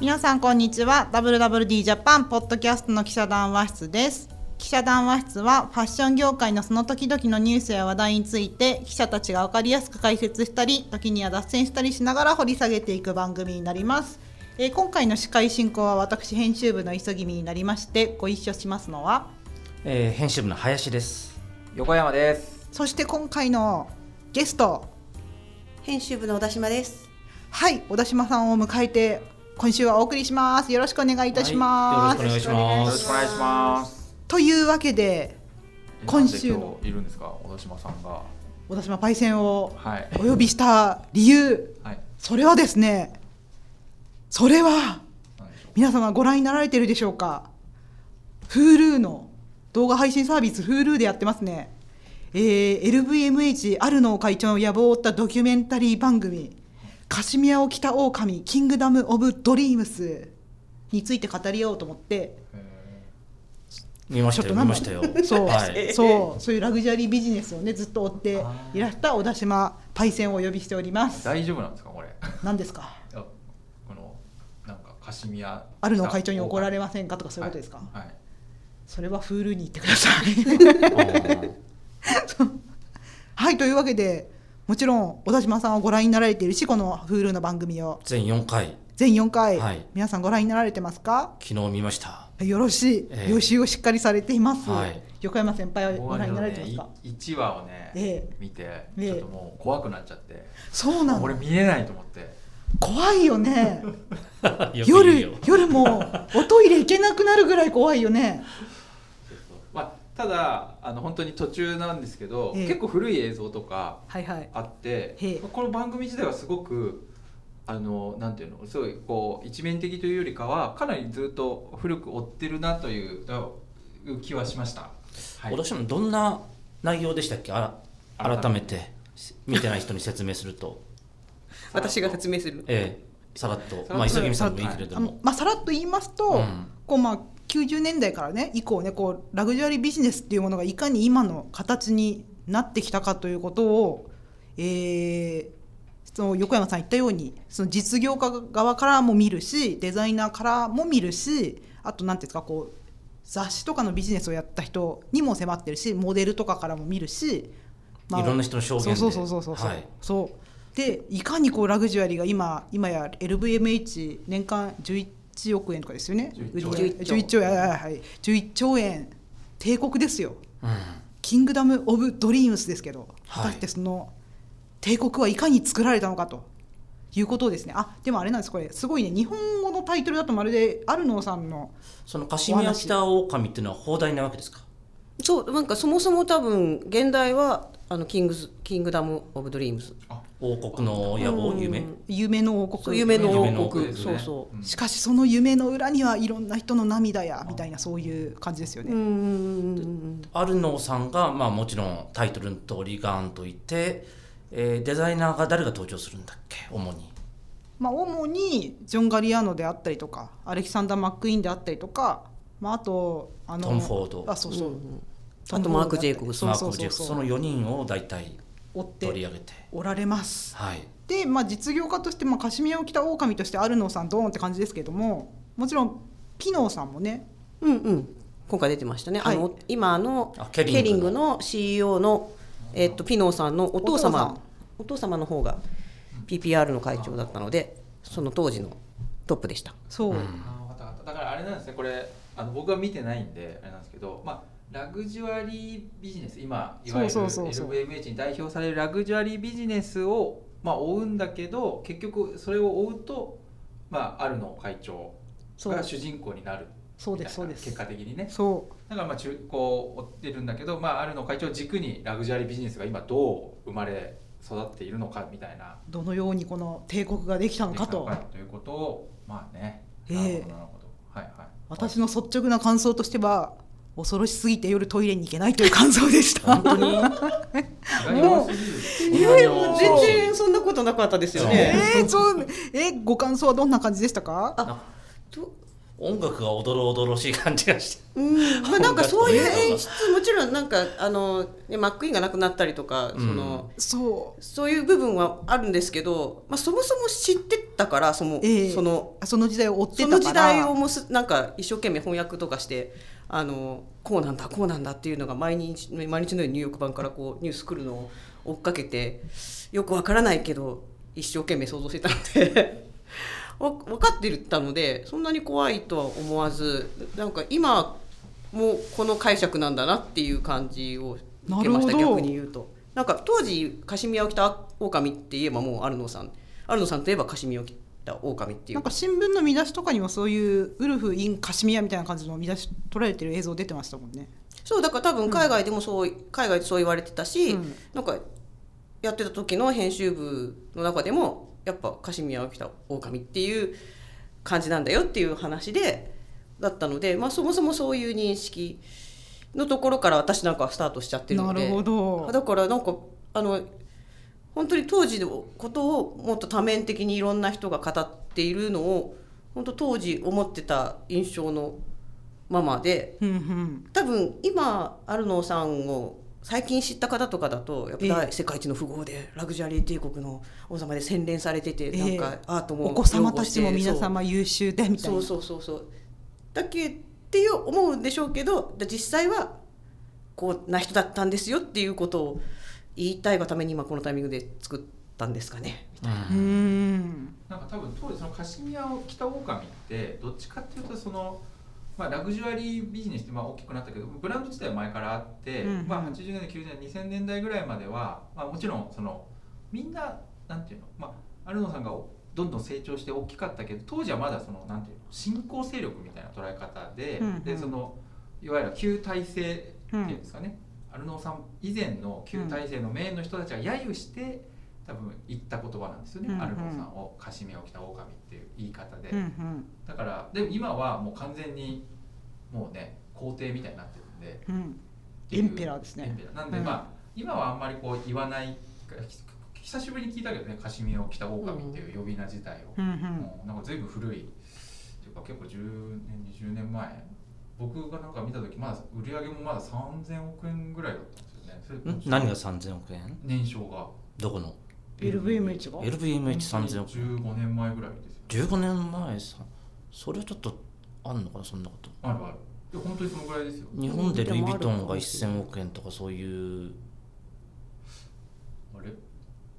皆さんこんにちは WWD ジャパンポッドキャストの記者談話室です記者談話室はファッション業界のその時々のニュースや話題について記者たちが分かりやすく解説したり時には脱線したりしながら掘り下げていく番組になります、えー今回の司会進行は私編集部の急ぎみになりましてご一緒しますのはえー編集部の林です。横山です。そして今回のゲスト編集部の小田島です。はい小田島さんを迎えて今週はお送りしますよろしくお願いいたします、はいよろしくお願いしよろます。しくお願いします。というわけでえ今週のいるんですか、小田島さんが。小田島パイセンをはい。お呼びした理由はい。それはですねそれは皆様ご覧になられてるでしょうか？Hulu の動画配信サービス Hulu でやってますね、えー LVMH アルノー会長の野望を追ったドキュメンタリー番組「カシミヤを着た狼キングダム・オブ・ドリームス」について語り合おうと思って見ましたよ、見ましたよ。そう、はい。そうそういうラグジュアリービジネスをねずっと追っていらした小田島パイセンをお呼びしておりますー大丈夫なんですか、これ？何ですか？この。なんかカシミヤ。あるの会長に怒られませんかとかそういうことですか、はい。はいそれはフールに行ってください はいというわけでもちろん小田島さんはご覧になられているしこの Hulu の番組を。全4回、全4回、はい。皆さんご覧になられてますか？昨日見ました。よろしい、ええ。予習をしっかりされています、はい。横山先輩はご覧になられてますねか？い一話をね、ええ。見て、ええ。ちょっともう怖くなっちゃって。そうなの俺見れないと思って。怖いよね。夜よ。夜もおトイレ行けなくなるぐらい怖いよね。まあ、ただ、あの本当に途中なんですけど、ええ。結構古い映像とか。はいはい。あってへえ。この番組自体はすごくあのなんていうのすごいこう一面的というよりかはかなりずっと古く追ってるなという気はしました。はい、私もどんな内容でしたっけ？あら改改めて見てない人に説明すると、私が説明する。ええ。さらっと、さらっとまあ、急ぎみさんもいいけれども、まあ、さらっと言いますと、うん。こうまあ90年代からね以降ねこうラグジュアリービジネスっていうものがいかに今の形になってきたかということを、えーその横山さん言ったようにその実業家側からも見るしデザイナーからも見るしあと何ていうんですかこう雑誌とかのビジネスをやった人にも迫ってるしモデルとかからも見るし、いろんな人の証言で。そうそうそうそうそう、はい。そう。でいかにこうラグジュアリーが今今や LVMH 年間11億円とかですよね。11兆円。11兆円。はいはい11兆円。帝国ですよ。うん。キングダム・オブ・ドリームスですけどはい。果たしてその帝国はいかに作られたのかと。いうことをですね。あでもあれなんです。これすごいね。日本語のタイトルだとまるでアルノーさんのそのカシミヤ北狼っていうのは放題なわけですか？そう、なんかそもそも多分現代はあの Kings Kingdom of Dreams。王国の野望、うん。夢？夢の王国。夢の王王国。そうそう。うん。しかしその夢の裏にはいろんな人の涙やみたいなそういう感じですよね、アルノーさんが、まあ、もちろんタイトルの通りガーンといて、えーデザイナーが誰が登場するんだっけ？主に。まあ、主にジョン・ガリアーノであったりとかアレキサンダー・マックイーンであったりとか、まあ、あとあのトム・フォード。あそうそう、うんあとマークジェイコブス。その4人を大体追って取り上げて。おられます。はい。で、まあ、実業家として、まあ、カシミヤを着た狼としてアルノーさんドーンって感じですけどももちろんピノーさんもね。うんうん。今回出てましたね。はい。あの今あのあケケリングの。リングの CEO のえっとピノーさんのお父様。お父様の方が PPR の会長だったので、その当時のトップでした。そう、うん。だからあれなんですね。これあの僕は見てないんであれなんですけどまあラグジュアリービジネス今いわゆる LVMH に代表されるラグジュアリービジネスを、まあ、追うんだけど結局それを追うと、まあ、あるの会長が主人公になるそうですそうです。結果的にね。そだからまあ中こう追ってるんだけど、まあ、あるの会長を軸にラグジュアリービジネスが今どう生まれ育っているのかみたいな。うどのようにこの帝国ができたのかと。ということをまあね。ええ。なるほどなるほど。はいはい。私の率直な感想としては恐ろしすぎて夜トイレに行けないという感想でした。本当に。気が弱すぎるいやいやもう全然そんなことなかったですよえね。ー、そうえご感想はどんな感じでしたか？あと音楽がおどろおどろしい感じがして。うん。まあ、なんかそういう演出もちろんなんかあの、ね、マックイーンがなくなったりとか、うん。そのそう。そういう部分はあるんですけど、まあ、そもそも知ってたからその,、ええそのその時代を追ってたそから。の時代をもすなんか一生懸命翻訳とかしてあのこうなんだこうなんだっていうのが毎日毎日のようにニューヨーク版からこうニュース来るのを追っかけてよくわからないけど一生懸命想像してたので わ分かってたのでそんなに怖いとは思わずなんか今もうこの解釈なんだなっていう感じを受けました逆に言うと。なんか当時カシミヤを着た狼って言えばもうアルノさんアルノさんといえばカシミヤを着た狼っていう。なんか新聞の見出しとかにもそういうウルフ・イン・カシミヤみたいな感じの見出し取られてる映像出てましたもんね。そうだから多分海外でもそう、海外でそう言われてたし、うん。なんかやってた時の編集部の中でもやっぱカシミヤを着た狼っていう感じなんだよっていう話でだったので、まあ、そもそもそういう認識のところから私なんかはスタートしちゃってるので。なるほど。だからなんかあの本当に当時のことをもっと多面的にいろんな人が語っているのを本当当時思ってた印象のままでうんうん。多分今アルノーさんを最近知った方とかだとやっぱえ大世界一の富豪でラグジュアリー帝国の王様で洗練されててええ。なんかアートもお子様たちも皆様優秀でみたいな。そうそうそうそう。だけっていう思うんでしょうけどで実際はこうな人だったんですよっていうことを言いたいがために今このタイミングで作ったんですかね。うーん。なんか多分当時そのカシミヤを着た狼ってどっちかっていうとその、まあ、ラグジュアリービジネスってまあ大きくなったけどブランド自体は前からあって、うん。うんまあ、80年代90年代2000年代ぐらいまでは、まあ、もちろんそのみんななんていうの、まあ、アルノさんがどんどん成長して大きかったけど当時はまだそのなんていうの新興勢力みたいな捉え方で,、うん。うんでそのいわゆる旧体制っていうんですかね、アルノさん以前の旧体制のメインの人たちが揶揄して、多分言った言葉なんですよね、うんうん。アルノさんをカシミヤを着た狼っていう言い方で、うんうん。だからでも今はもう完全にもうね皇帝みたいになってるんで。うん。エンペラーですね。なんで、うん。まあ今はあんまりこう言わないひ久しぶりに聞いたけどねカシミヤを着た狼っていう呼び名自体を、うんうん。もうなんか随分古い。っていうか結構10年20年前僕がなんか見た時まだ売り上げもまだ3000億円ぐらいだったんですよね。何が3000億円？年商が。どこの？LVMH が？LVMH3000 億円。15年前ぐらいですよ15年前さそれはちょっとあんのかなそんなこと。あるある。いや本当にそのぐらいですよ。日本でルイ・ヴィトンがでもあるかもしれない1000億円とかそういう。あれ？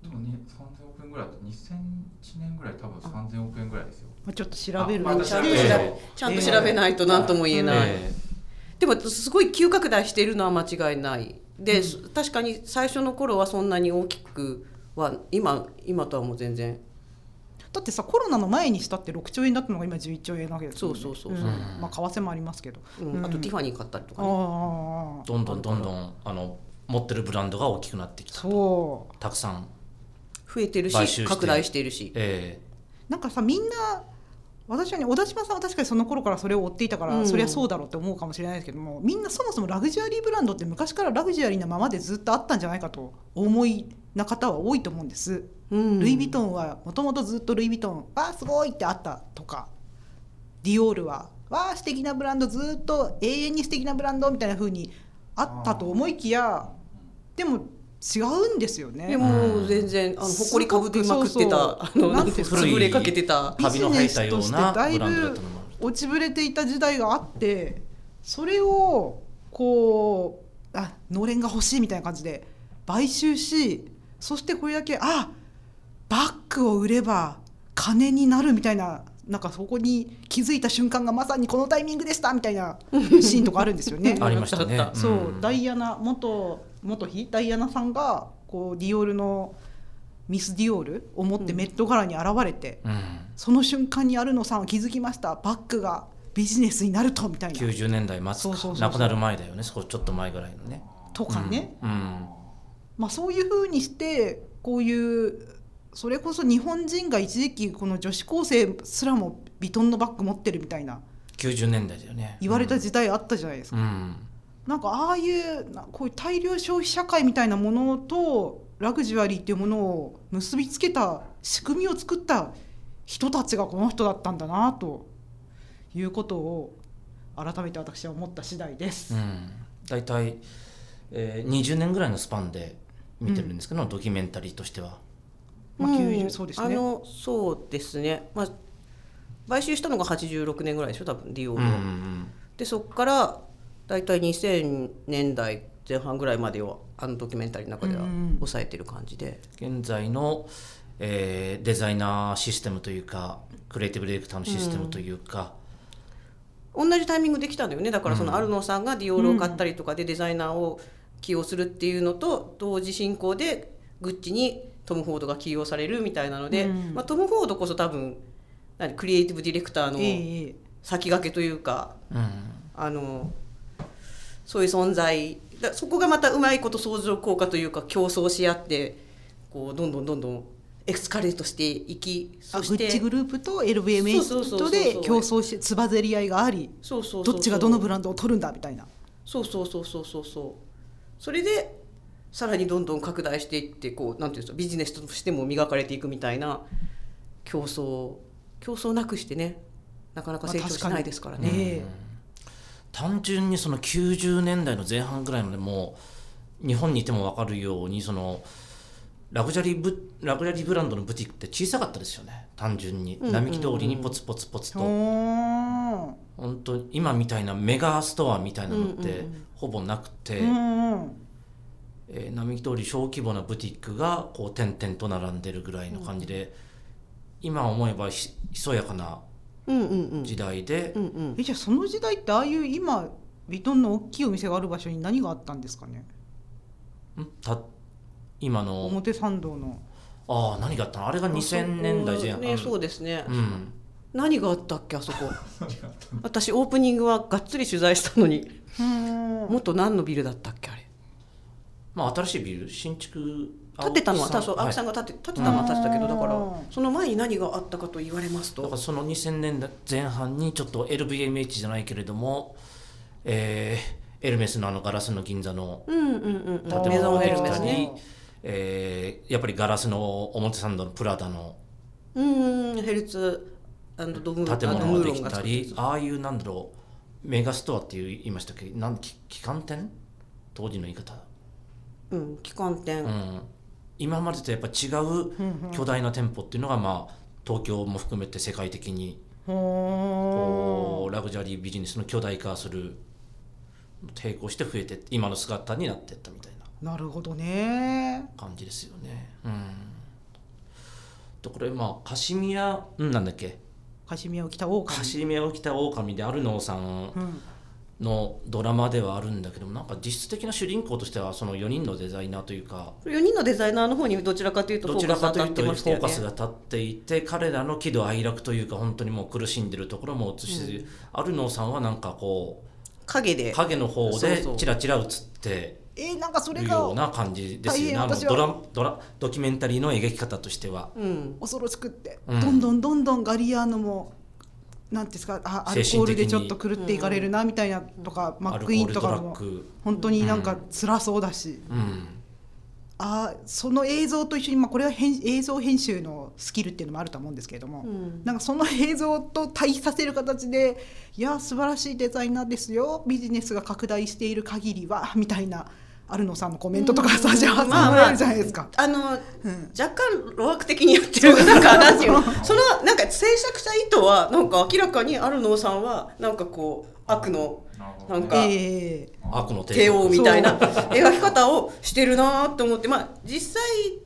でもね3000億円ぐらいだと2001年ぐらい多分3000億円ぐらいですよ。まあちょっと調べるあまだちゃんと調べええ。ちゃんと調べないと何とも言えない。えでもすごい急拡大しているのは間違いない。で、確かに最初の頃はそんなに大きくは今今とはもう全然。だってさコロナの前にしたって6兆円だったのが今11兆円なわけですよね。そうそうそうう。ん。そうまあ為替もありますけど。うん。うん。あとティファニー買ったりとか、あね、あどんどんどんどんあの持ってるブランドが大きくなってきた。そう。たくさん。増えてるし拡大しているし。え。なんかさみんな私はね小田島さんは確かにその頃からそれを追っていたから、うん。そりゃそうだろうって思うかもしれないですけどもみんなそもそもラグジュアリーブランドって昔からラグジュアリーなままでずっとあったんじゃないかとお思いな方は多いと思うんです、うん。ルイ・ヴィトンはもともとずっとルイ・ヴィトンわあすごいってあったとかディオールはわあ素敵なブランドずっと永遠に素敵なブランドみたいな風にあったと思いきやでも違うんですよね。でも全然あの埃かぶりまくってたそうあのなんていうか潰れかけてたカビの生えたようなブランドだったのも。ある落ちぶれていた時代があってそれをこうあのれんが欲しいみたいな感じで買収しそしてこれだけあバッグを売れば金になるみたいななんかそこに気づいた瞬間がまさにこのタイミングでしたみたいなシーンとかあるんですよね。ありましたね。そう、ん。ダイアナ元元妃ダイアナさんがこうディオールのミス・ディオールを持ってメット柄に現れて、うん。その瞬間にアルノさんは気づきました。バッグがビジネスになるとみたいな。90年代末そうそうそうそう。か亡くなる前だよね。少しちょっと前ぐらいのね。とかね、うん。うん。まあ、そういうふうにしてこういうそれこそ日本人が一時期この女子高生すらもビトンのバッグ持ってるみたいな。90年代だよね。言われた時代あったじゃないですか。うんなんかああいうなこういう大量消費社会みたいなものとラグジュアリーっていうものを結びつけた仕組みを作った人たちがこの人だったんだなということを改めて私は思った次第です。うん、大体、えー、20年ぐらいのスパンで見てるんですけど、ドキュメンタリーとしては。まあ、うん90そうですね。あのそうですね、まあ、買収したのが86年ぐらいでしょ多分ディオールを、うんうんでそこから大体2000年代前半ぐらいまでをあのドキュメンタリーの中ではうんうん抑えてる感じで、現在の、えーデザイナーシステムというかクリエイティブディレクターのシステムというか、同じタイミングできたんだよね。だからそのアルノさんがディオールを買ったりとかでデザイナーを起用するっていうのと同時進行でグッチにトム・フォードが起用されるみたいなので、うん。まあ、トム・フォードこそ多分何クリエイティブディレクターの先駆けというか、うん。あのそういう存在。だそこがまたうまいこと相乗効果というか競争し合ってこうどんどんどんどんエスカレートしていきあそしてグッチグループと LVMH そうで競争してつばぜり合いがありそうそうどっちがどのブランドを取るんだみたいな。そうそうそうそうそう。そうそれでさらにどんどん拡大していってこうなんていうんですかビジネスとしても磨かれていくみたいな競争競争なくしてねなかなか成長しないですからね。まあ単純にその90年代の前半ぐらいまでもう日本にいても分かるようにそのラグジュアリーブラグジュアリーブランドのブティックって小さかったですよね。単純に、うんうん並木通りにポツポツポツと、おー。本当今みたいなメガストアみたいなのってうんうんうん。ほぼなくて、うんえー並木通り小規模なブティックがこう点々と並んでるぐらいの感じで、今思えばひひそやかな時代で、うんうん。えじゃあその時代ってああいう今ヴィトンの大きいお店がある場所に何があったんですかね？ん？た今の。表参道の。ああ何があったの？あれが2000年代前半、ねそうですね、うん。何があったっけあそこ？私オープニングはがっつり取材したのに。うん。もっと何のビルだったっけあれ？まあ新しいビル？新築建てたのは多青木さん。はい。が建て建てたのは建てたけどだからうん。その前に何があったかと言われますと。だからその2000年代前半にちょっと LVMH じゃないけれども、えーエルメスのあのガラスの銀座のうんうんうんうん。建物ができたり、えーやっぱりガラスの表参道のプラダのうんうんヘルツドム建物ができたりああいうなんだろうメガストアっていう言いましたっけ？なんき旗艦店？当時の言い方、うん旗艦店、うん、今までとやっぱ違う巨大な店舗っていうのがまあ東京も含めて世界的にほこうラグジュアリービジネスの巨大化する抵抗して増えて今の姿になっていったみたいな。ーなるほどね。感じですよね。うん、とこれまあカシミヤ、うん、なんだっけ。カシミヤを着た狼。カシミヤを着た狼でアルノーさん。うんのドラマではあるんだけどもなんか実質的な主人公としてはその4人のデザイナーというか4人のデザイナーの方にどちらかというとフどちォーカらかというとフス当たってましたよォーカスねが立っていて彼らの喜怒哀楽というか本当にもう苦しんでるところも映し、アルノーさんはなんかこ影で。う影の方でそうそう。チラチラ映ってえーなんかそれるがような感じですよねドラドラドキュメンタリーの描き方としては。うん。恐ろしくって、うん。どんどんどんどんガリアーノもなんですかあアルコールでちょっと狂っていかれるなみたいなとか、マックイーンとかも本当になんか辛そうだし、うん。あーその映像と一緒に、まあ、これは編映像編集のスキルっていうのもあると思うんですけれども、うん。なんかその映像と対比させる形でいや素晴らしいデザイナーですよビジネスが拡大している限りはみたいなアルノさんのコメントとかさじゃあまあまあ。られるじゃないですか。あのうん。若干路悪的にやってるなんかなんていう。の そのなんか制作者意図はなんか明らかにアルノーさんはなんかこう悪のなんかええ。悪の帝王帝みたいな描き方をしてるなと思ってまあ実際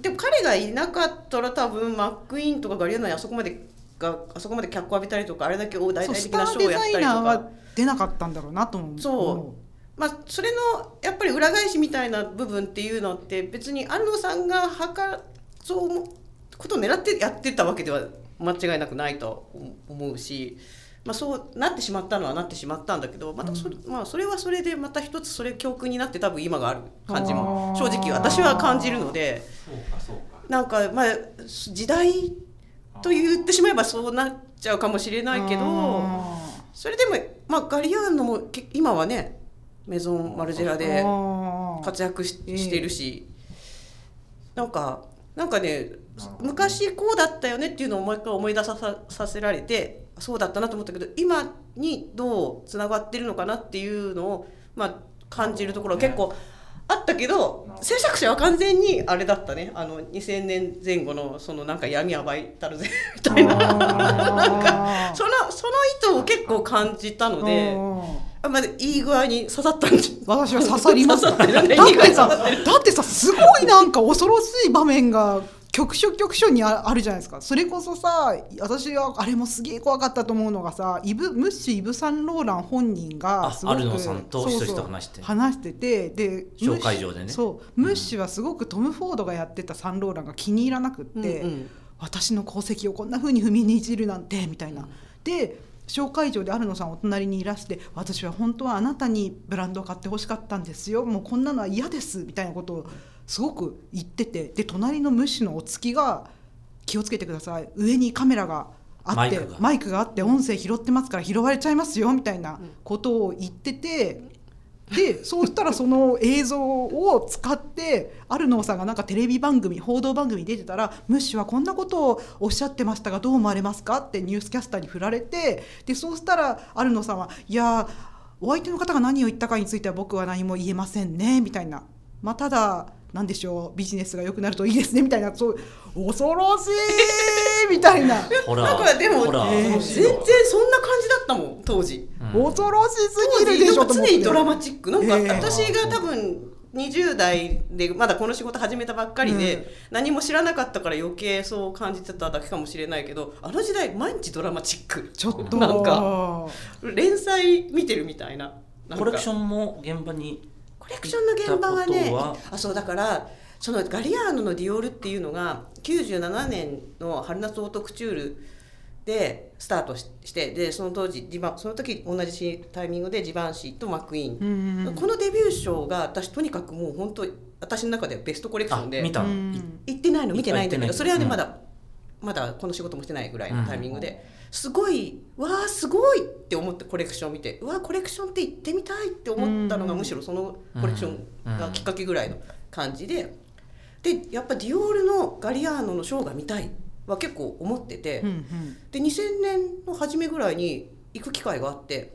でも彼がいなかったら多分マックイーンとかガリアナにあそこまでがあそこまで脚光浴びたりとかあれだけ大々的なショーターデをやったりとザイナーはか。出なかったんだろうなと思う。そうまあ、それのやっぱり裏返しみたいな部分っていうのって別に安野さんがはかそうことを狙ってやってたわけでは間違いなくないと思うし、まあ、そうなってしまったのはなってしまったんだけどまたそれ,、まあ、それはそれでまた一つそれ教訓になって多分今がある感じも正直私は感じるのでなんかまあ時代と言ってしまえばそうなっちゃうかもしれないけど。あそれでも、まあ、ガリアーノもけ今はねメゾン・マルジェラー。で活躍しええしてるし。なんかなんかね昔こうだったよねっていうのをもう一回思い出さささせられてそうだったなと思ったけど今にどうつながってるのかなっていうのを、まあ、感じるところは結構あったけど制作者は完全にあれだったね。あの2000年前後のそのなんか闇暴いたるぜみたいな。あー。そのその意図を結構感じたのでうんあまあ、いい具合に刺さったんじ私は刺さります。だってさだってさすごいなんか恐ろしい場面が局所局所にああるじゃないですか。それこそさ私はあれもすげえ怖かったと思うのがさイブムッシュ・イブ・サンローラン本人があすごくアルノさんとそうそうひと話して。話しててで紹介状でね。そうムッシュはすごくトム・フォードがやってたサンローランが気に入らなくって、うんうん。私の功績をこんな風に踏みにじるなんてみたいな。で紹介状でアルノさんお隣にいらして私は本当はあなたにブランドを買ってほしかったんですよ。もうこんなのは嫌ですみたいなことをすごく言ってて。で隣のムッシュのお付きが気をつけてください。上にカメラがあってマイクがあって音声拾ってますから拾われちゃいますよみたいなことを言ってて。でそうしたらその映像を使ってアルノーさんがなんかテレビ番組報道番組に出てたらムッシュはこんなことをおっしゃってましたがどう思われますか？ってニュースキャスターに振られてでそうしたらアルノーさんはいやお相手の方が何を言ったかについては僕は何も言えませんねみたいな、まあ、ただなんでしょうビジネスが良くなるといいですねみたいなそう恐ろしいみたいな。ほらなんかでも、えー全然そんな感じだったもん当時。うん。恐ろしすぎるでしょ常にドラマチックなんかええ。私が多分20代でまだこの仕事始めたばっかりで、うん。何も知らなかったから余計そう感じてただけかもしれないけどあの時代毎日ドラマチック。ちょっと。なんか連載見てるみたいな。コレクションも現場にコレクションの現場はねあそうだからそのガリアーノのディオールっていうのが97年の春夏オートクチュールでスタートししてでその当時ジバンその時同じタイミングでジバンシーとマクイーン、うん。うんこのデビュー賞が私とにかくもう本当私の中ではベストコレクションであ見た行ってないの見てないんだけどそれはねうんまだ、まだこの仕事もしてないぐらいのタイミングで、すごいわあすごいって思ってコレクションを見てうわコレクションって行ってみたいって思ったのがうん。むしろそのコレクションがきっかけぐらいの感じででやっぱディオールのガリアーノのショーが見たいは結構思ってて、うんうん。で2000年の初めぐらいに行く機会があって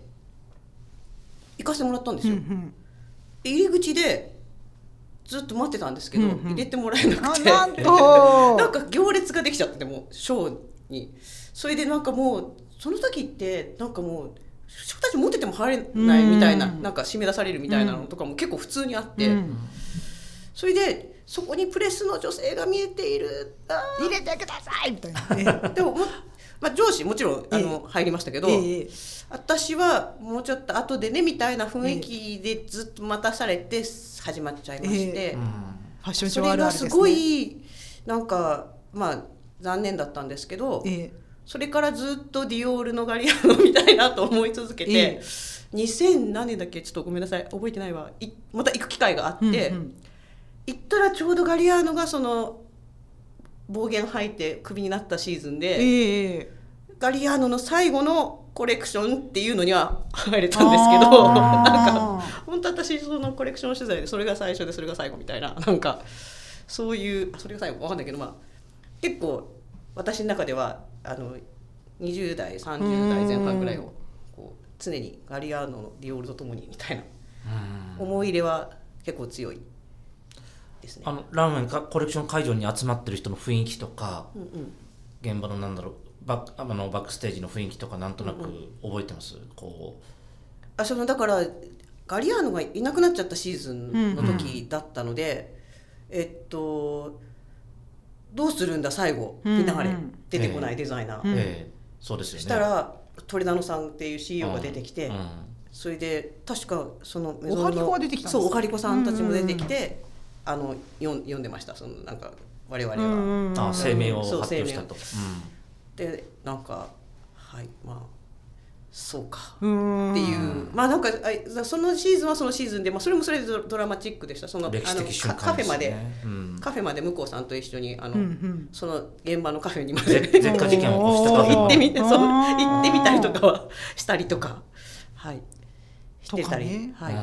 行かせてもらったんですよ。うんうん。で入り口でずっと待ってたんですけど、うんうん。入れてもらえなくて。あなんと なんか行列ができちゃっててもうショーにそれでなんかもうその時ってなんかもう人たち持ってても入れないみたいな、うんなんか締め出されるみたいなのとかも結構普通にあって、うんそれでそこにプレスの女性が見えている入れてくださいみたいな。でもも、まあ、上司もちろんあの、入りましたけど、ええ私はもうちょっと後でねみたいな雰囲気でずっと待たされて始まっちゃいまして。えうんそれがす。ごいなんかまあ残念だったんですけど、ええそれからずっとディオールのガリアーノみたいなと思い続けて、ええ。2000何年だっけ？ちょっとごめんなさい。覚えてないわ。いまた行く機会があって、うんうん。行ったらちょうどガリアーノがその暴言吐いてクビになったシーズンで、ええガリアーノの最後のコレクションっていうのには入れたんですけどなんかあ本当私そのコレクション取材でそれが最初でそれが最後みたいな なんかそういうあそれが最後わかんないけどまあ結構私の中ではあの20代30代前半ぐらいをこう常にガリアーノのディオールとともにみたいな。うん。思い入れは結構強いですね。あ。のラーメンかコレクション会場に集まってる人の雰囲気とかうんうん。現場のなんだろうバックあのバックステージの雰囲気とかなんとなく覚えてます、こあそのだからガリアーノがいなくなっちゃったシーズンの時だったので、えっとどうするんだ最後うんフィナーレ。うん出てこないデザイナー、ええそうですよね。したらトレダノさんっていう CEO が出てきて、うん。それで確かそのメおはりこが出てきたんですか？そうおはりこさんたちも出てきて、あの読ん読んでました。そのなんか我々は。うんあ声明を発表したと、でなんかはいまあそうか。うん。っていう、まあなんかあそのシーズンはそのシーズンで、まあ、それもそれでドドラマチックでした。そのうん、歴史的あの瞬カカフェま間で。うん。カフェまで向こうさんと一緒にあの、うんうん。その現場のカフェにまぜで 行ってみてそ行ってみたりとかはしたりとか。はい。してたり、ね。はい、うん。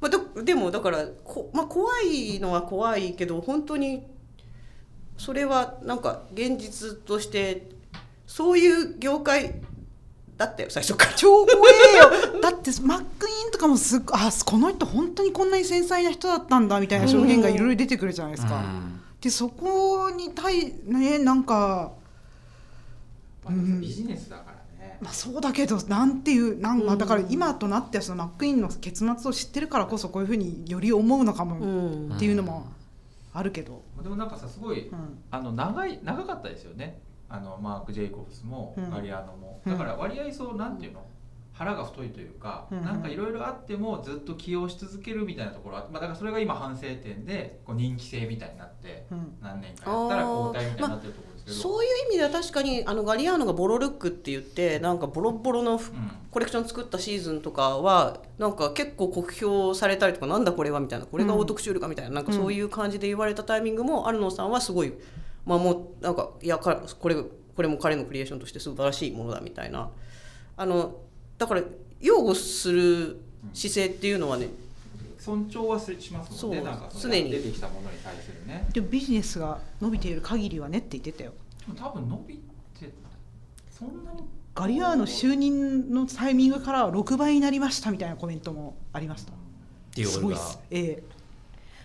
まあ、どでもだからこ、まあ、怖いのは怖いけど本当にそれはなんか現実としてそういう業界だって最初から。超怖えよ。だってマックイーンとかもすっごあこの人本当にこんなに繊細な人だったんだみたいな証言がいろいろ出てくるじゃないですか。うん。でそこに対ねなんか、まあビジネスだからね。まあ、そうだけどなんていうなんまあうん。だから今となってはそのマックイーンの結末を知ってるからこそこういうふうにより思うのかもうん。っていうのもあるけど。でもなんかさすごいうん。あの長い長かったですよねあのマーク・ジェイコブスもうん。ガリアーノも、うんだから割合そうなんていうの？腹が太いというか、うん。なんかいろいろあってもずっと起用し続けるみたいなところは、まあ、だからそれが今反省点でこう人気性みたいになってうん。何年かやったら交代みたいになってるところですけど、そういう意味では確かにあのガリアーノがボロルックって言ってなんかボロボロのコレクション作ったシーズンとかはなんか結構酷評されたりとかなんだこれはみたいなこれがオートクシュールかみたいな,、なんかそういう感じで言われたタイミングもアルノーさんはすごいまあもうなんかいやかこれこれも彼のクリエーションとして素晴らしいものだみたいな。あのだから擁護する姿勢っていうのはね尊重はしますもんねそうなんかそ常に。の出てきたものに対するね。でもビジネスが伸びている限りはねって言ってたよ。多分伸びてそんなにガリアーノ就任のタイミングから6倍になりましたみたいなコメントもありました。ディオールが。すごいっす。ええ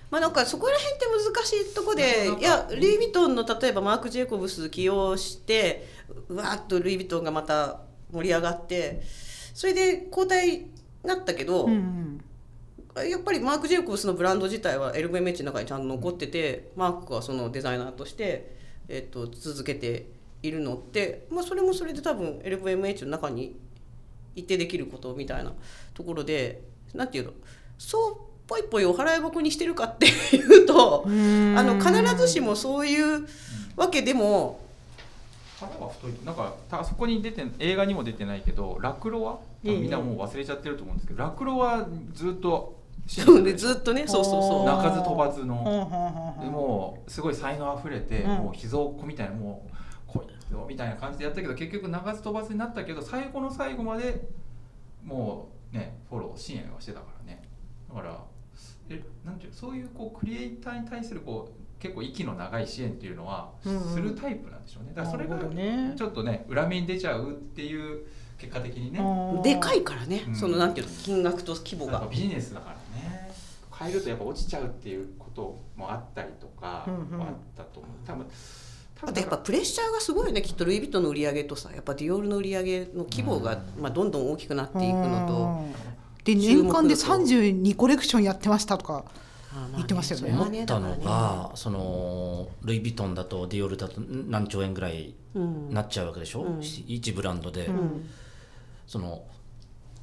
まあなんかそこら辺って難しいとこでいやルイ・ヴィトンの例えばマーク・ジェイコブス起用してうわーっとルイ・ヴィトンがまた盛り上がってそれで交代になったけど、うんうん。やっぱりマーク・ジェイコブスのブランド自体は LVMH の中にちゃんと残っててマークはそのデザイナーとして、えっと続けているのって、まあ、それもそれで多分 LVMH の中にいてできることみたいなところでなんていうのそうぽいぽいお払い箱にしてるかっていうとあの必ずしもそういうわけでも腹は太い。なんかたそこに出て映画にも出てないけどラクロワ、ええ。みんなもう忘れちゃってると思うんですけどラクロワずっとそうね。ずっとねそうそうそう。鳴かず飛ばずの。もうすごい才能あふれて、うん。もう秘蔵っ子みたいなもう来いよみたいな感じでやったけど結局鳴かず飛ばずになったけど最後の最後までもうねフォロー支援はしてたからね。だからえなんていうそういうこうクリエイターに対するこう結構息の長い支援っていうのはうんうんするタイプなんでしょうね。だからそれがなるほどね。ちょっとね裏目に出ちゃうっていう結果的にね。でかいからね、うん。そのなんていうの金額と規模が。ビジネスだからね。変えるとやっぱ落ちちゃうっていうこともあったりとかあったと思う。多分多あとやっぱプレッシャーがすごいよね。きっとルイ・ヴィトンの売り上げとさやっぱディオールの売り上げの規模が、まあ、どんどん大きくなっていくのと、うんで年間で度と32コレクションやってましたとか言ってましたよね。思ったのが、そのルイ・ヴィトンだとディオールだと何兆円ぐらいうん。なっちゃうわけでしょ、うん。一ブランドで、うん。その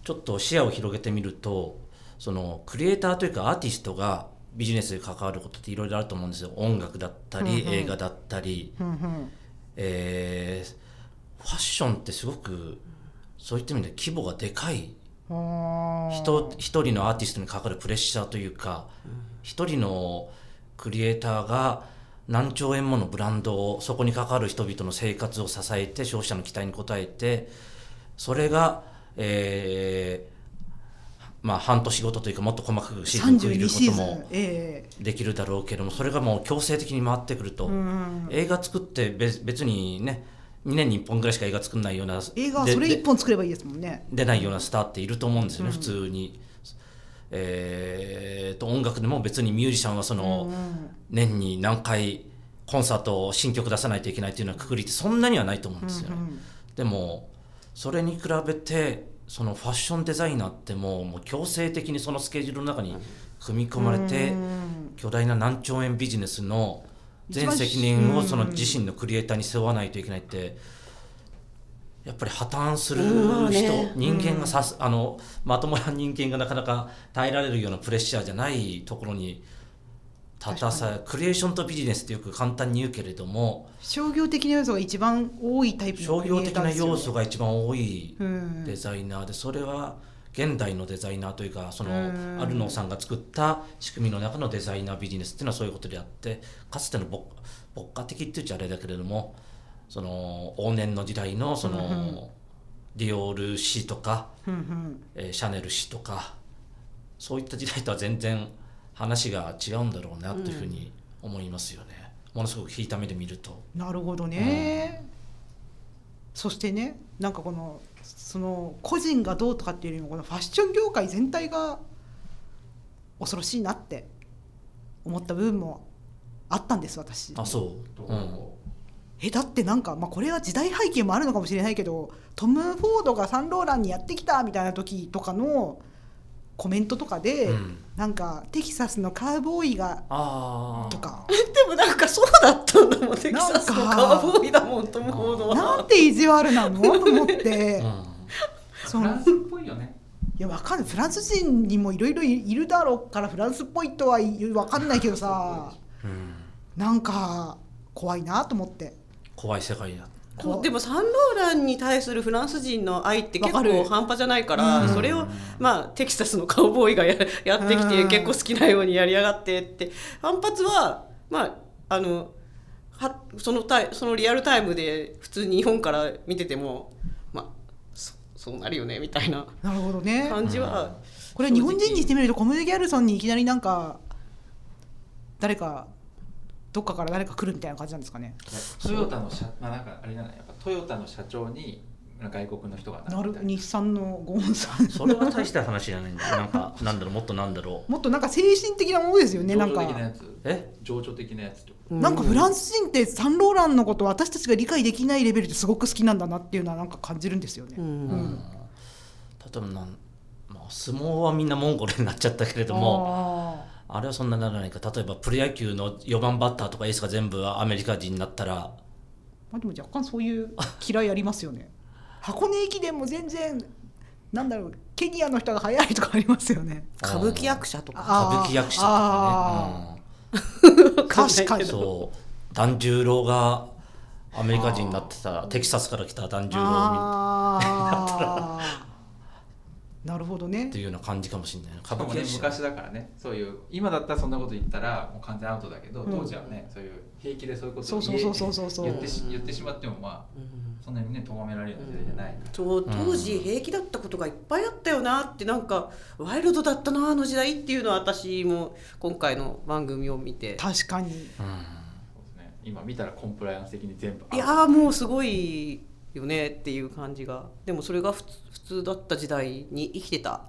ちょっと視野を広げてみるとそのクリエイターというかアーティストがビジネスで関わることっていろいろあると思うんですよ。音楽だったり、うんうん。映画だったり、うんうん。えーファッションってすごくそういった意味で規模がでかい人一人のアーティストにかかるプレッシャーというか一人のクリエイターが何兆円ものブランドをそこに関わる人々の生活を支えて消費者の期待に応えてそれが、えーまあ、半年ごとというかもっと細かくシーズン区切る32シーズン。こともえ。できるだろうけどもそれがもう強制的に回ってくると、映画作って別別にね2年に1本ぐらいしか映画作んないような映画それ一本作ればいいですもんね。出ないようなスターっていると思うんですよね、うん。普通に。えーと音楽でも別にミュージシャンはその、うん年に何回コンサート新曲出さないといけないっていうのはくくりってそんなにはないと思うんですよね。うんでもそれに比べてそのファッションデザイナーってもうもう強制的にそのスケジュールの中に組み込まれてうん。巨大な何兆円ビジネスの全責任をうんその自身のクリエイターに背負わないといけないってやっぱり破綻する人、ね。人間がさすあのまともな人間がなかなか耐えられるようなプレッシャーじゃないところに立たさクリエーションとビジネスってよく簡単に言うけれども商業的な要素が一番多いタイプの商業的な要素が一番多いうん。デザイナーでそれは現代のデザイナーというかそのうん。アルノーさんが作った仕組みの中のデザイナービジネスっていうのはそういうことであってかつての牧牧歌的って言っちゃあれだけれどもその往年の時代のその、うんうん。ディオール誌とか、うんうん。えーシャネル誌とかそういった時代とは全然話が違うんだろうなというふうに思いますよね、ものすごく引いた目で見ると。なるほどね、そしてねなんかこのその個人がどうとかっていうよりもこのファッション業界全体が恐ろしいなって思った部分もあったんです私。あそう、どううん、こえだってなんか、まあ、これは時代背景もあるのかもしれないけどトム・フォードがサンローランにやってきたみたいな時とかのコメントとかで、うん。なんかテキサスのカウボーイがああとか。でもなんかそうだったんだもんテキサスのカウボーイだもんトム・フォードなはんて意地悪なの？と思って、うん。そのフランスっぽいよね。いやわかんない。フランス人にもいろいろいるだろうからフランスっぽいとはわかんないけどさ。うん。なんか怖いなと思って。怖い世界だこう。でもサンローランに対するフランス人の愛って結構半端じゃないから、うん。それを、まあ、テキサスの カウボーイがややってきて、うん。結構好きなようにやりやがってって。反発はまああのはそのタイそのリアルタイムで普通に日本から見ててもまあそそうなるよねみたいななるほどね。感じは、これ日本人にしてみるとコムデ・ギャルソンにいきなりなんか誰かどっかから誰か来るみたいな感じなんですかね。トヨタの社まあなんかあれじゃないやっぱトヨタの社長に外国の人がなる日産のゴーンさん。それは大した話じゃないんだよ。なんか なんだろうもっとなんだろう。もっとなんか精神的なものですよね。なん情か緒的なやつ。え？情緒的なやつなんかフランス人ってサンローランのことを私たちが理解できないレベルですごく好きなんだなっていうのはなんか感じるんですよね。うん。うん。例えばなん、まあ、相撲はみんなモンゴルになっちゃったけれどもああれはそんなならないか。例えばプロ野球の4番バッターとかエースが全部アメリカ人になったら。ーまあでも若干そういう嫌いありますよね。箱根駅伝も全然なんだろうケニアの人が速いとかありますよね。歌舞伎役者とか。あ歌舞伎役者とあかね、うん、確かに。そう。團十郎がアメリカ人になってたテキサスから来た團十郎ほどね。っていうような感じかもしれない歌としかもね舞伎役者。昔だからね。そういう今だったらそんなこと言ったらもう完全アウトだけど、うん。当時はねそういう平気でそういうことをそうそうそうそうそうそう。言ってし言ってしまってもまあうん。そんなにね咎められるような時代じゃないう当時平気だったことがいっぱいあったよなってなん。かワイルドだったなあの時代っていう。のは私も今回の番組を見て確かにうん。そうですね。今見たらコンプライアンス的に全部いやーもうすごいよねっていう感じが。でもそれが普通普通だった時代に生きてた。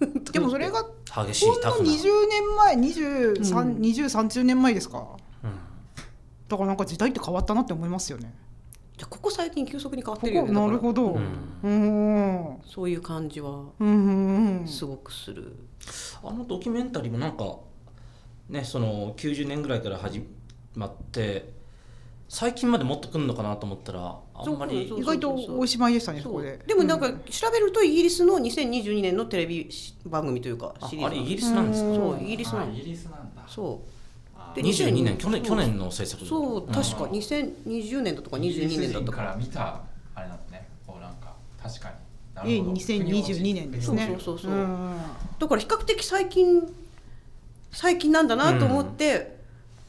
でもそれがほんのタフな、20年前23、うん。20 30年前ですか？うん。だからなんか時代って変わったなって思いますよね。じゃあここ最近急速に変わってるよねなるほど。ううん。ん。そういう感じはうんうんうん。すごくする、あのドキュメンタリーもなんかねその90年ぐらいから始まって最近までもっと来るのかなと思ったらあんまり。意外とおしまいでしたね、そこで。でもなんかう調べるとイギリスの2022年のテレビ番組というかあシリーズあれイギリスなんですか？うん。そうイギリスなのあイギリスなんだ。そう。あで22年。2000去年去年の制作そう確かうん。2020年だとか22年だったか。イギリス人から見たあれなんですねこうなんか確かに。なええるほど2022年ですね。そうそうそう。だから比較的最近最近なんだなと思って、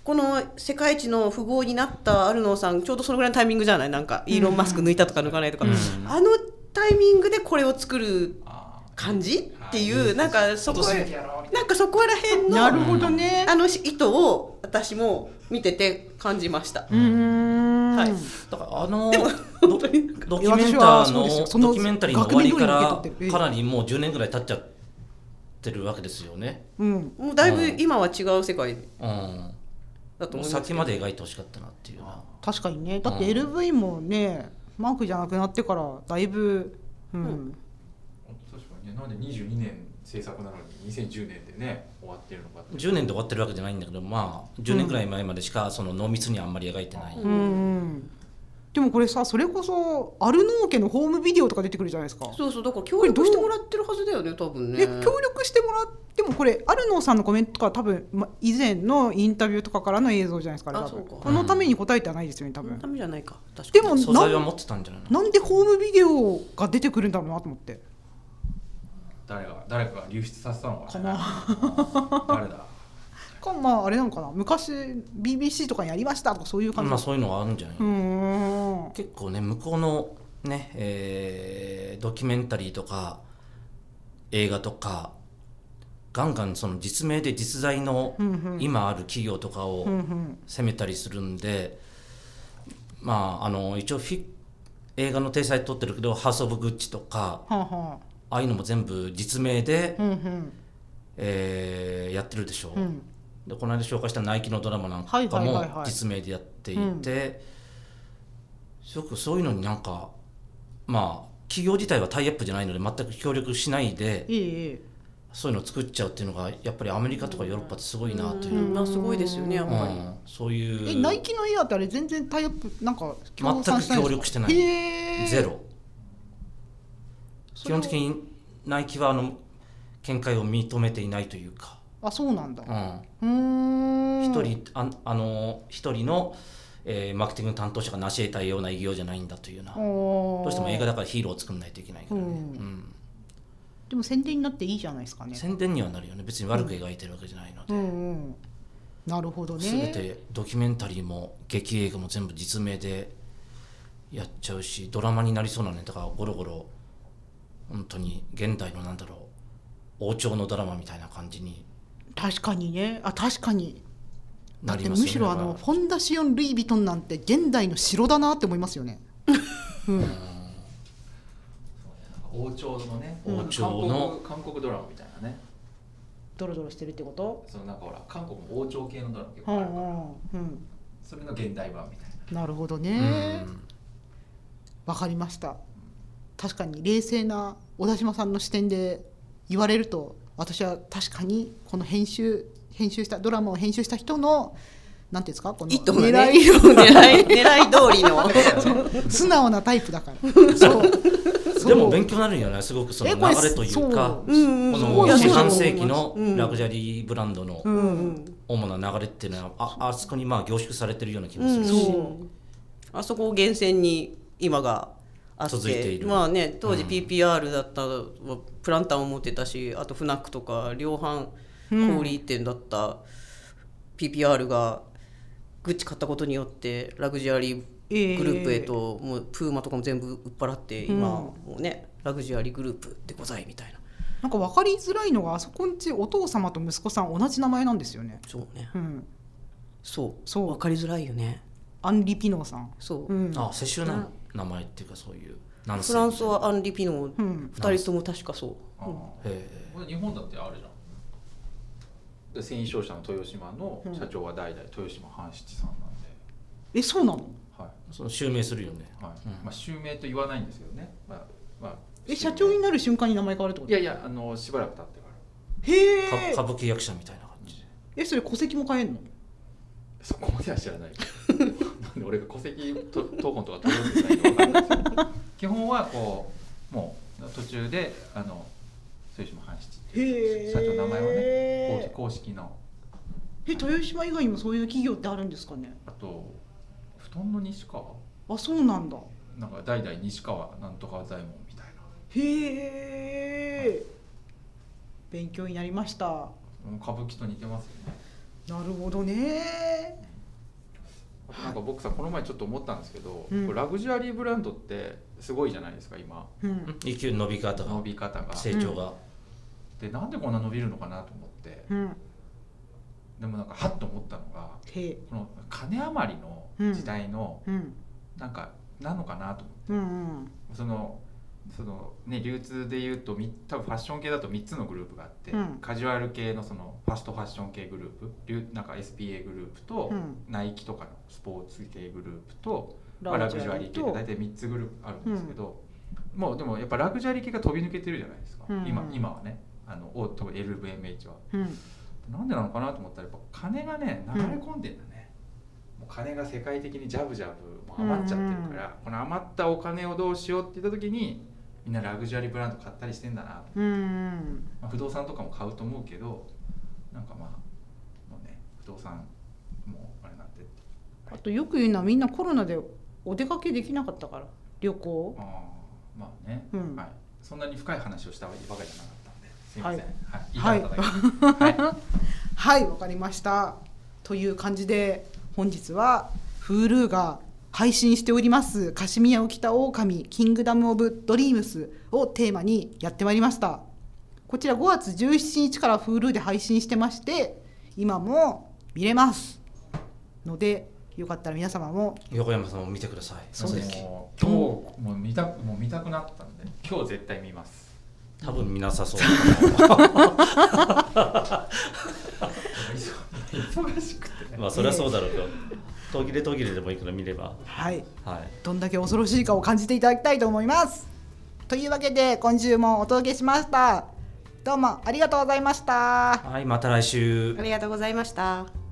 この世界一の富豪になったアルノーさんちょうどそのぐらいのタイミングじゃない？なんかイーロン・マスク抜いたとか抜かないとか、うん。あのタイミングでこれを作る感じ？っていはうなんかそこな。んかそこら辺のなるほどね。あの意図を私も見てて感じました。はい。だからあの本ドキュメンタのドキュメンタリーの終わりからかなりもう10年ぐらい経っちゃってるわけですよね。うん。もうだいぶ今は違う世界。うん、だと思いますけど先まで描いてほしかったなっていうな。確かにね。だってうん LV もね、マークじゃなくなってからだいぶ、うん。うん確かにねなんで22年制作なのに2010年でね終わってるのかって10年で終わってるわけじゃないんだけどまあ10年ぐらい前までしかその濃密にあんまり描いてない、うんうんうん。でもこれさ、それこそアルノー家のホームビデオとか出てくるじゃないですか。そうそうだから協力してもらってるはずだよね多分ね。え協力してもらってもこれアルノーさんのコメントとか多分、ま、以前のインタビューとかからの映像じゃないですかあそうか。このために答えてはないですよね多分。そのためじゃないか。確かでにもなん素材は持ってたんじゃないの？なんでホームビデオが出てくるんだろうなと思って。誰が誰かが流出させたのかな。誰だ？かまああれなのかな昔 BBC とかにやりましたとかそういう感じ。まあそういうのがあるんじゃない、結構ね向こうのね、えードキュメンタリーとか映画とかガンガンその実名で実在の今ある企業とかを攻めたりするんで、まああの一応フィ映画の体裁取ってるけど「ハウス・オブ・グッチ」とかはあはあ。あいうのも全部実名で、えーやってるでしょ。う、うんでこの間紹介したナイキのドラマなんかもはい実名でやっていて、すごくそういうのになんかまあ企業自体はタイアップじゃないので全く協力しないでそういうのを作っちゃうっていうのがやっぱりアメリカとかヨーロッパってすごいなという。う、んまあすごいですよねやっぱり、うんそういうえナイキのエアってあれ全然タイアップなんか協全く協力してない。ゼロ。基本的にナイキはあの見解を認めていないというか、あそうなんだ。うん、うーん。一人ああの一人の、えーマーケティング担当者が成し得たような偉業じゃないんだというような。どどうしても映画だからヒーローを作んないといけないからね、うん。うん。でも宣伝になっていいじゃないですかね。宣伝にはなるよね。別に悪く描いてるわけじゃないので、うん。うんなるほどね。全てドキュメンタリーも劇映画も全部実名でやっちゃうしドラマになりそうなネタがゴロゴロ本当に現代のなんだろう王朝のドラマみたいな感じに確かにね。あ確かに。だってむしろあのフォンダシオン・ルイ・ヴィトンなんて現代の城だなって思いますよね。うん。王朝のね王朝の韓国韓国ドラマみたいなね。ドロドロしてるってこと？そのなんかほら韓国も王朝系のドラマ結うん構あるから、うんそれの現代版みたいな。なるほどうねん。わかりました。確かに冷静な小田島さんの視点で言われると私は確かにこの編集編集したドラマを編集した人のなんていうんですかこの狙いを狙い 狙い通りの。素直なタイプだから。そう。でも勉強になるよねすごくその流れというかこの四半世紀のうん。ラグジュアリーブランドの主な流れっていうのはああそこにまあ凝縮されてるような気もうんするし、そう。あそこを源泉に今があって続いている。まあね当時うん。PPR だったプランターを持ってたしあとフナックとか量販うん。小売店だった PPR がグッチ買ったことによってラグジュアリーえー。グループへともうプーマとかも全部売っ払って今うん。もうねラグジュアリーグループでございみたいな。なんか分かりづらいのがあそこんちお父様と息子さん同じ名前なんですよね。そうね。うん、そう。そう。分かりづらいよね。アンリ・ピノーさん。そう、うん、あ世襲な名前っていうかそういう何フランスはアンリ・ピノー。うん、二人とも確かそう、あうん。ー。へこれ日本だってあるじゃん。で繊維商社の豊島の社長は代々豊島半七さんなんで、えそうなの？はい。えその襲名するよね。はい。うん。まあ襲名と言わないんですけどね、まあまあ、え社長になる瞬間に名前変わるってこと？いやいやあのしばらく経ってから。へえか歌舞伎役者みたいな感じ。でえそれ戸籍も変えんの？そこまでは知らないなんで俺が戸籍と謄本とか取るんじゃないか分かんないですけど 基本はこうもう途中であの豊島半七ってへいうえ社長の名前はね公公式の。え豊島以外にもそういう企業ってあるんですかね？あと布団の西川？あそうなんだ。なんか代々西川なんとか左衛門みたいへえ勉強になりました。歌舞伎と似てますよね。なるほどねなんか僕さこの前ちょっと思ったんですけど、ラグジュアリーブランドってすごいじゃないですか今。うん。勢いの伸び方伸がび方が。成長が、でなんでこんな伸びるのかなと思って。うん。でもなんかハッと思ったのがこの金余りの時代のうん。なんかなのかなと思って、うんうん。そのそのね流通でいうとみ多分ファッション系だと3つのグループがあって、うん。カジュアル系のそのファストファッション系グループ流なんか SPA グループと、うん。ナイキとかのスポーツ系グループと、まあ、ラグジュアリー系。で大体3つグループあるんですけど、もうでもやっぱラグジュアリー系が飛び抜けてるじゃないですか、うん。今今はね。あのお特に LVMH は。うん。なんでなのかなと思ったらやっぱ金がね流れ込んでんだね、もう金が世界的にジャブジャブもう余っちゃってるから、この余ったお金をどうしようって言った時にみんなラグジュアリーブランド買ったりしてんだなと、うんうん。まあ、不動産とかも買うと思うけどなんかまあもうね不動産もうあれなんてあとよく言うのはみんなコロナでお出かけできなかったから旅行。あーまあね、うん。はい、そんなに深い話をしたわけじゃなかったんですいません、ははい。い、言い。はい。はい。わかりました。という感じで本日は Hulu が配信しております「カシミヤを着た狼キングダム・オブ・ドリームス」をテーマにやってまいりました。こちら5月17日から Hulu で配信してまして今も見れます。のでよかったら皆様も横山さんも見てください。そうです。もう今日もう見たもう見たくなったんで今日絶対見ます。多分見なさそう。忙しくてね。まあそれはそうだろうけど途切れ途切れでもいいから見れば。はい。はい。どんだけ恐ろしいかを感じていただきたいと思います。というわけで今週もお届けしました。どうもありがとうございました。はいまた来週。ありがとうございました。